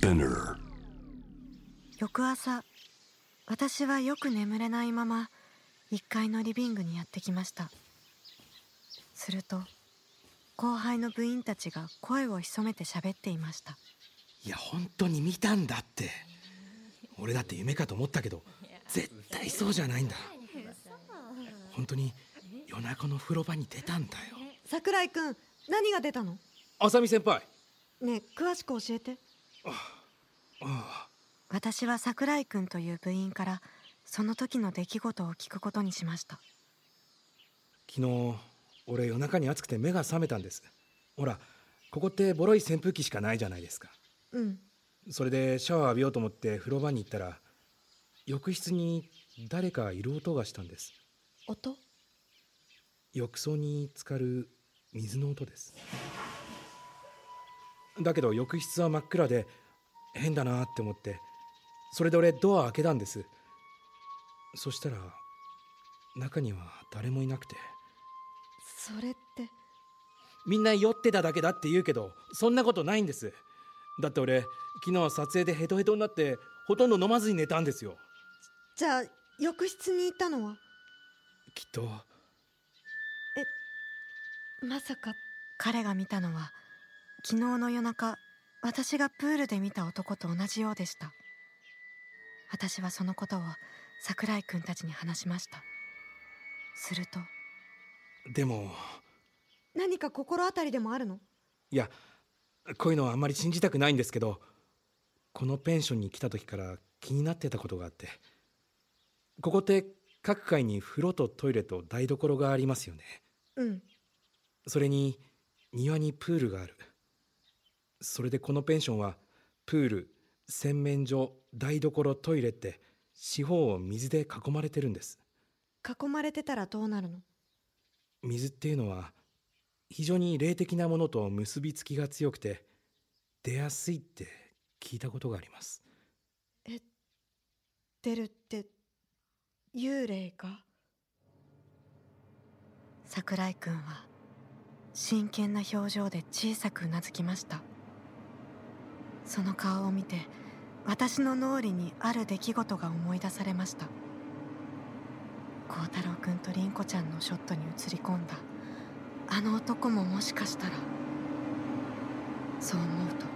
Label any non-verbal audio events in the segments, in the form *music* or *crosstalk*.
Spinner. 翌朝私はよく眠れないまま1階のリビングにやってきました。すると後輩の部員たちが声を潜めて喋っていました。いや本当に見たんだって。俺だって夢かと思ったけど絶対そうじゃないんだ。本当に夜中の風呂場に出たんだよ。桜井くん何が出たの？浅見先輩。ねえ詳しく教えて私は桜井くんという部員からその時の出来事を聞くことにしました。昨日俺夜中に暑くて目が覚めたんです。ほらここってボロい扇風機しかないじゃないですか。うん。それでシャワー浴びようと思って風呂場に行ったら浴室に誰かいる音がしたんです。音？浴槽に浸かる水の音ですだけど浴室は真っ暗で変だなって思ってそれで俺ドア開けたんです。そしたら中には誰もいなくて。それって。みんな酔ってただけだって言うけどそんなことないんです。だって俺昨日は撮影でヘトヘトになってほとんど飲まずに寝たんですよ。じゃあ浴室にいたのは？きっと。まさか彼が見たのは？昨日の夜中私がプールで見た男と同じようでした。私はそのことを桜井くんたちに話しました。するとでも何か心当たりでもあるの？いやこういうのはあんまり信じたくないんですけどこのペンションに来た時から気になってたことがあってここって各階に風呂とトイレと台所がありますよね。うん。それに庭にプールがあるそれでこのペンションはプール洗面所台所トイレって四方を水で囲まれてるんです。囲まれてたらどうなるの？水っていうのは非常に霊的なものと結びつきが強くて出やすいって聞いたことがあります。出るって幽霊が？桜井くんは真剣な表情で小さくうなずきましたその顔を見て私の脳裏にある出来事が思い出されました。孝太郎くんと凛子ちゃんのショットに映り込んだ。あの男ももしかしたら。そう思うと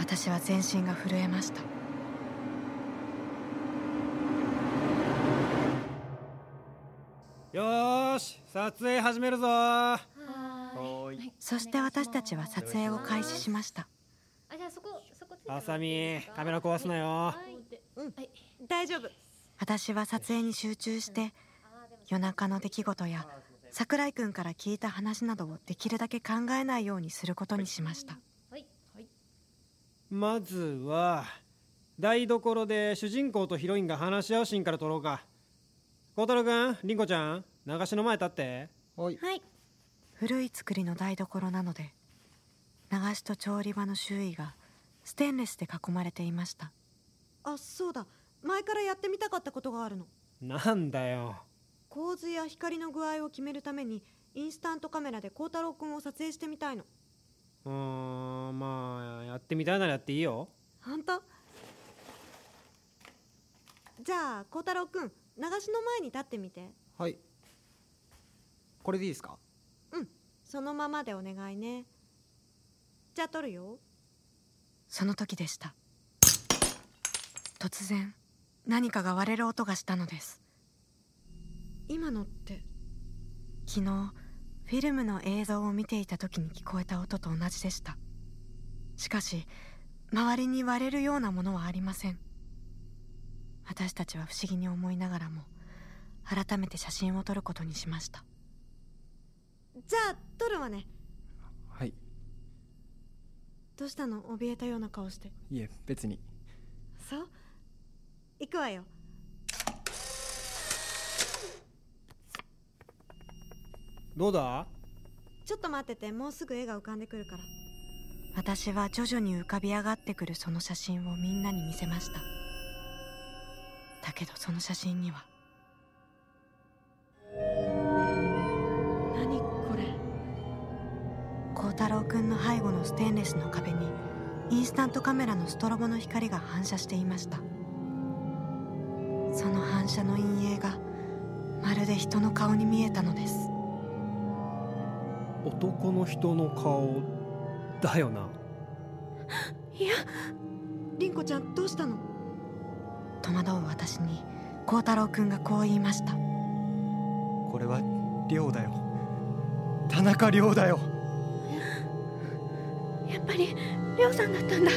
私は全身が震えました。よーし撮影始めるぞ。ーはーい。そして私たちは撮影を開始しましたこ、そこついてるあさみカメラ壊すなよはいうんはい。大丈夫私は撮影に集中して夜中の出来事や桜井くんから聞いた話などをできるだけ考えないようにすることにしましたはい。はい。まずは台所で主人公とヒロインが話し合うシーンから撮ろうか孝太郎くん凛子ちゃん流しの前立ってはい。古い作りの台所なので流しと調理場の周囲がステンレスで囲まれていました。あそうだ。前からやってみたかったことがあるの。なんだよ。構図や光の具合を決めるためにインスタントカメラで孝太郎くんを撮影してみたいの。うーんまあやってみたいならやっていいよ。本当？じゃあ孝太郎くん流しの前に立ってみて。はい。これでいいですか？そのままでお願いね。じゃあ撮るよその時でした。突然何かが割れる音がしたのです。今のって昨日フィルムの映像を見ていた時に聞こえた音と同じでした。しかし周りに割れるようなものはありません。私たちは不思議に思いながらも改めて写真を撮ることにしました。じゃあ撮るわね。どうしたの？怯えたような顔して。いえ別に。そう？行くわよ。どうだ？ちょっと待ってて。もうすぐ絵が浮かんでくるから。私は徐々に浮かび上がってくるその写真をみんなに見せました。だけどその写真には何これ孝太郎くんの背後のステンレスの壁にインスタントカメラのストロボの光が反射していました。その反射の陰影がまるで人の顔に見えたのです。男の人の顔だよな。いや凛子ちゃんどうしたの？戸惑う私に孝太郎くんがこう言いました。これは亮だよ。田中亮だよやっぱり亮さんだったんだ。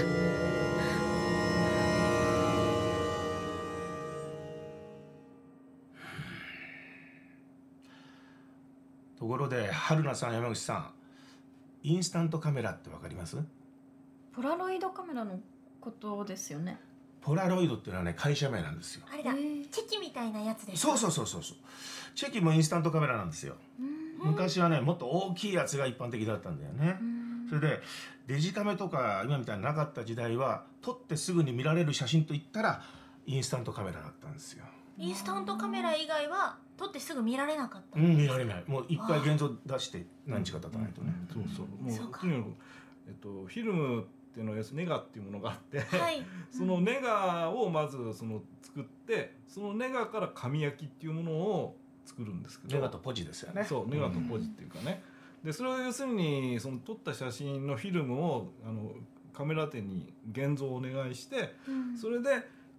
ところで春菜さん山口さんインスタントカメラってわかります？ポラロイドカメラのことですよね。ポラロイドっていうのはね会社名なんですよ。あれだ。チェキみたいなやつですそうそうそうそうそう。チェキもインスタントカメラなんですよ。昔はねもっと大きいやつが一般的だったんだよね。それでデジカメとか今みたいになかった時代は撮ってすぐに見られる写真といったらインスタントカメラだったんですよ。インスタントカメラ以外は撮ってすぐ見られなかった、うん見られない。もう一回現像出して何日か経たないとね、そうそう。もそうか。うとにかくえっとフィルムっていうのはネガっていうものがあって、はい。そのネガをまずその作ってそのネガから紙焼きっていうものを作るんですけど。ネガとポジですよね。そうネガとポジっていうかね、でそれを要するにその撮った写真のフィルムをあのカメラ店に現像をお願いしてそれで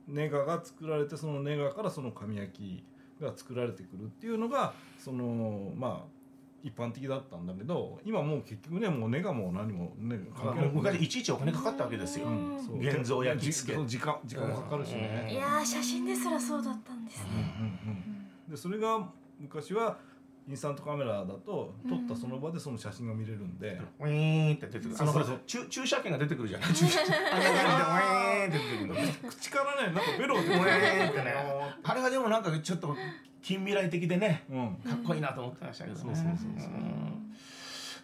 ネガが作られてそのネガからその紙焼きが作られてくるっていうのがそのまあ一般的だったんだけど今もう結局ねもうネガも何もね関係なく昔いちいちお金かかったわけですよ、うん。現像焼き付け時間時間もかかるしね、いやー写真ですらそうだったんですうんね、うんうん。でそれが昔はインスタントカメラだと撮ったその場でその写真が見れるんで、ウィーンって出てくる。あのそうそう。駐駐車券が出てくるじゃない？駐車あん。な感じでウィーンって出てくる口からねなんかベロが出てウくる。ィーンってねあれはでもなんかちょっと近未来的でねうん。かっこいいなと思ってましたけどね。そうそうそうそう。ん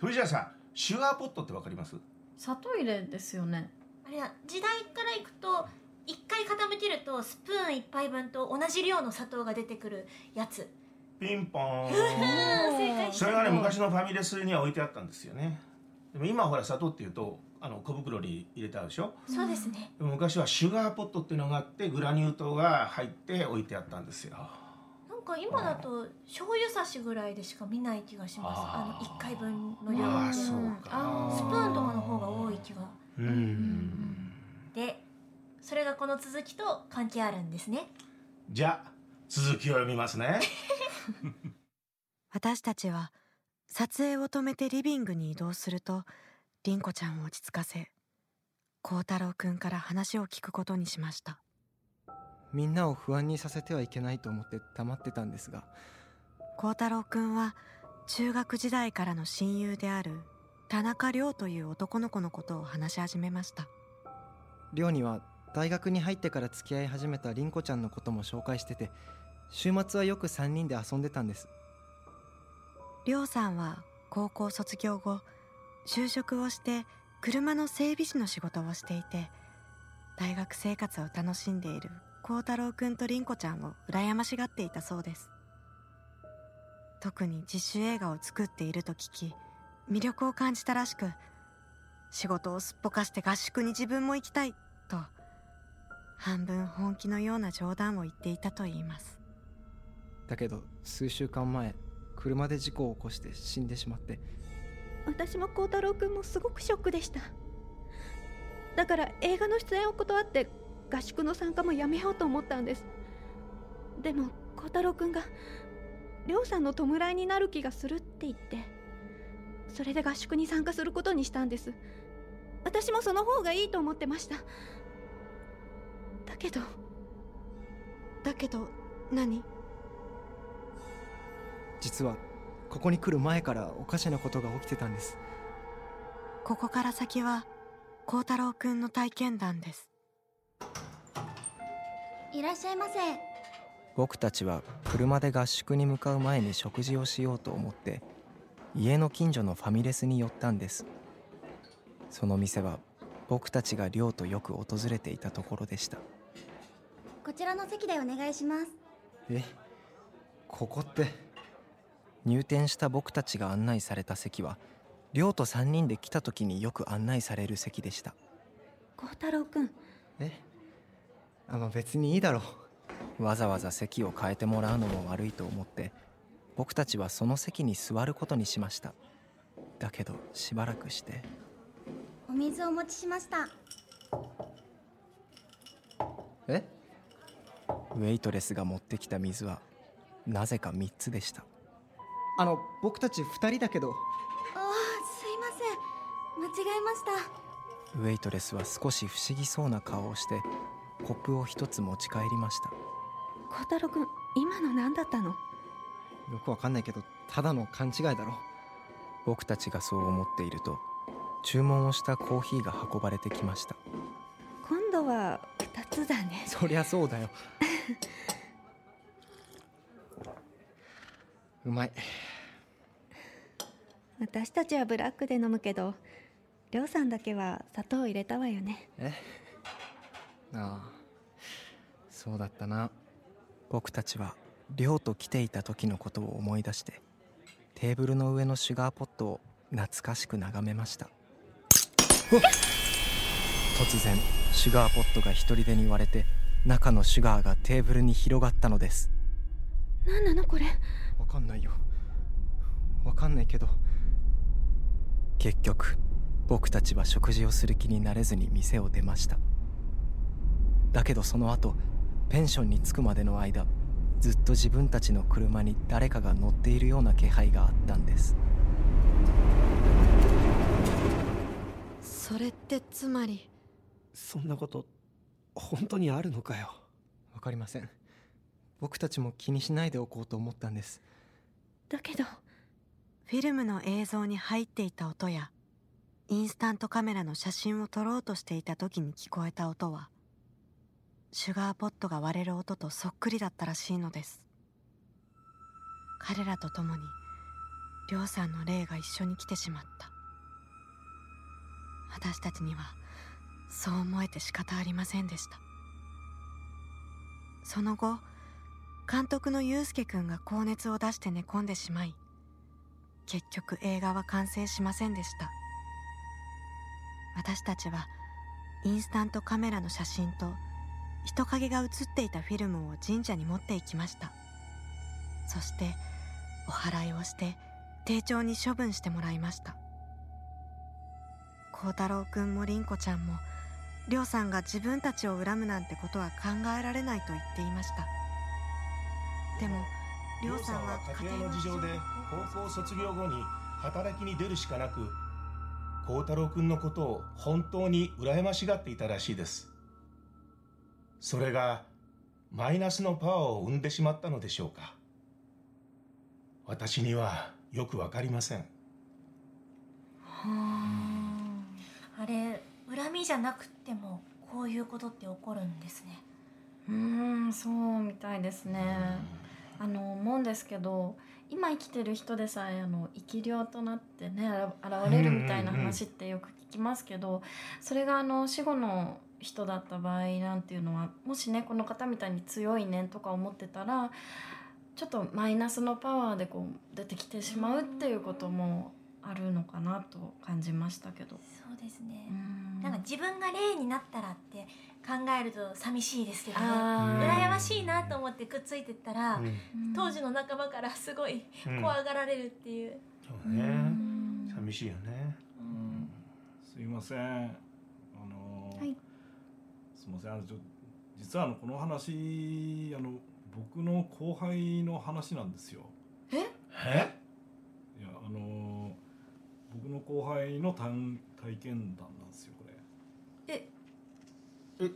それじゃあさシュガーポットってわかります？砂ト入れですよね。あれは時代からいくと一回傾けるとスプーン一杯分と同じ量の砂糖が出てくるやつピンポーン。*laughs* それがね昔のファミレスには置いてあったんですよね。でも今はほら砂糖っていうとあの小袋に入れてあるでしょ？そうですね。でも昔はシュガーポットっていうのがあってグラニュー糖が入って置いてあったんですよ。なんか今だと醤油差しぐらいでしか見ない気がします。あの一回分の量あそうか。あスプーンとかの方が多い気が。うん。でそれがこの続きと関係あるんですね。じゃあ続きを読みますね *laughs* *laughs* 私たちは撮影を止めてリビングに移動すると凛子ちゃんを落ち着かせ孝太郎くんから話を聞くことにしました。みんなを不安にさせてはいけないと思って黙ってたんですが。孝太郎くんは中学時代からの親友である田中亮という男の子のことを話し始めました。亮には大学に入ってから付き合い始めた凛子ちゃんのことも紹介してて週末はよく3人で遊んでたんです。亮さんは高校卒業後就職をして車の整備士の仕事をしていて大学生活を楽しんでいる孝太郎くんと凛子ちゃんを羨ましがっていたそうです。特に自主映画を作っていると聞き魅力を感じたらしく仕事をすっぽかして合宿に自分も行きたいと半分本気のような冗談を言っていたといいます。だけど数週間前車で事故を起こして死んでしまって。私も孝太郎君もすごくショックでした。だから映画の出演を断って合宿の参加もやめようと思ったんです。でも孝太郎君が亮さんの弔いになる気がするって言ってそれで合宿に参加することにしたんです。私もその方がいいと思ってました。だけどだけど何？実はここに来る前からおかしなことが起きてたんです。ここから先は孝太郎くんの体験談です。いらっしゃいませ。僕たちは車で合宿に向かう前に食事をしようと思って家の近所のファミレスに寄ったんです。その店は僕たちが寮とよく訪れていたところでした。こちらの席でお願いします。えここって入店した僕たちが案内された席は寮と3人で来た時によく案内される席でした。孝太郎君。え？あの別にいいだろう。わざわざ席を変えてもらうのも悪いと思って僕たちはその席に座ることにしました。だけどしばらくして。お水をお持ちしました。え？ウェイトレスが持ってきた水はなぜか3つでしたあの僕たち2人だけど。ああすいません。間違えました。ウェイトレスは少し不思議そうな顔をしてコップを一つ持ち帰りました。孝太郎君今の何だったの？よくわかんないけどただの勘違いだろ。僕たちがそう思っていると注文をしたコーヒーが運ばれてきました。今度は2つだね。そりゃそうだよ。*laughs* うまい私たちはブラックで飲むけどりょうさんだけは砂糖を入れたわよね。え？ああそうだったな。僕たちは寮と来ていた時のことを思い出してテーブルの上のシュガーポットを懐かしく眺めました。突然シュガーポットが一人でに割れて中のシュガーがテーブルに広がったのです。何なのこれ？わかんないよ。わかんないけど結局僕たちは食事をする気になれずに店を出ました。だけどその後ペンションに着くまでの間ずっと自分たちの車に誰かが乗っているような気配があったんです。それってつまりそんなこと本当にあるのかよ。わかりません。僕たちも気にしないでおこうと思ったんです。だけどフィルムの映像に入っていた音やインスタントカメラの写真を撮ろうとしていた時に聞こえた音はシュガーポットが割れる音とそっくりだったらしいのです。彼らと共にりょうさんの霊が一緒に来てしまった。私たちにはそう思えて仕方ありませんでした。その後監督のユうスケくんが高熱を出して寝込んでしまい結局映画は完成しませんでした。私たちはインスタントカメラの写真と人影が写っていたフィルムを神社に持っていきました。そしてお祓いをして丁重に処分してもらいました。孝太郎くんも凛子ちゃんも亮さんが自分たちを恨むなんてことは考えられないと言っていました。でもりょうさんは家庭の事情で高校卒業後に働きに出るしかなく孝太郎くんのことを本当に羨ましがっていたらしいです。それがマイナスのパワーを生んでしまったのでしょうか。私にはよくわかりません。あ。れ恨みじゃなくてもこういうことって起こるんですね。うーんそうみたいですねあの思うんですけど今生きてる人でさえあの生き量となってね現れるみたいな話ってよく聞きますけどそれがあの死後の人だった場合なんていうのはもしねこの方みたいに強いねとか思ってたらちょっとマイナスのパワーでこう出てきてしまうっていうこともあるのかなと感じましたけど。そうですね。うん。なんか自分が霊になったらって考えると寂しいですけど羨ましいなと思ってくっついてったら、うん。当時の仲間からすごいうん。怖がられるっていう、そうね。寂しいよね。すいません。あのーはい。すいません。あのちょ実はあのこの話あの僕の後輩の話なんですよ。え？いやあのー後輩の体体験談なんですよこれ。っ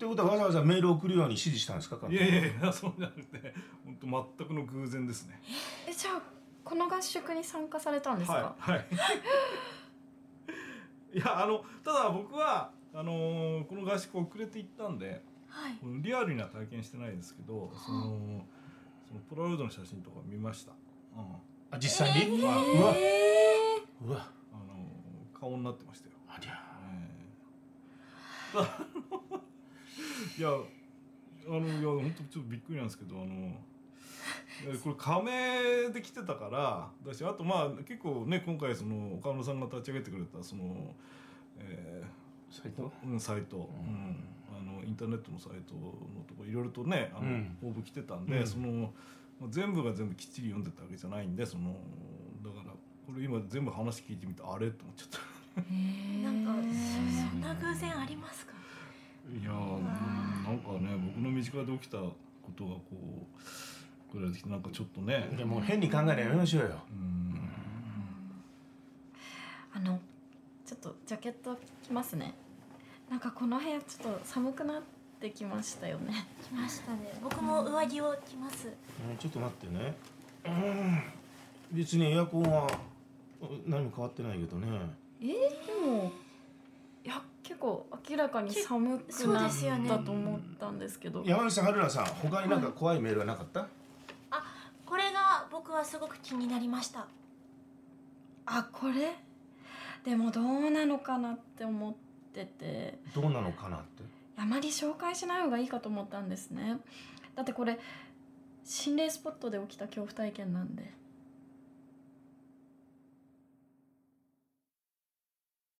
てことはわざわざメールを送るように指示したんですかいやいやいやそうじゃなくて本当全くの偶然ですね。えじゃあこの合宿に参加されたんですか、はいはい。*laughs* いやあのただ僕はあのーこの合宿遅れて行ったんではい。リアルには体験してないですけどそのそのポラロイドの写真とか見ました、うん、あ実際に、えー。うわ。うわ。あのー顔になってましたよ。ありゃ。えー *laughs* いやあのいや本当ちょっとびっくりなんですけどあのこれ仮名で来てたからだしあとまあ結構ね今回その岡村さんが立ち上げてくれたその、えーサイト？うんサイト、うん。あのインターネットのサイトのとこいろいろとねあの、うん。応募来てたんで、うん。そのまあ全部が全部きっちり読んでたわけじゃないんでそのだからこれ今全部話聞いてみてあれ？と思っちゃった。なんかそそんな偶然ありますか？いやなんかね僕の身近で起きたことがこうこれてきてなんかちょっとね。でも変に考えるのやめましょうよ。あのちょっとジャケット着ますね。なんかこの部屋ちょっと寒くなってきましたよね。来ましたね。僕も上着を着ます。うん。ちょっと待ってね。うん。別にエアコンは何も変わってないけどねえー、でもいや結構明らかに寒くそうなっですよねたと思ったんですけど。山口さん春菜さん他になんか怖いメールはなかった、これが僕はすごく気になりました？あこれ？でもどうなのかなって思ってて。どうなのかなって？あまり紹介しない方がいいかと思ったんですね。だってこれ心霊スポットで起きた恐怖体験なんで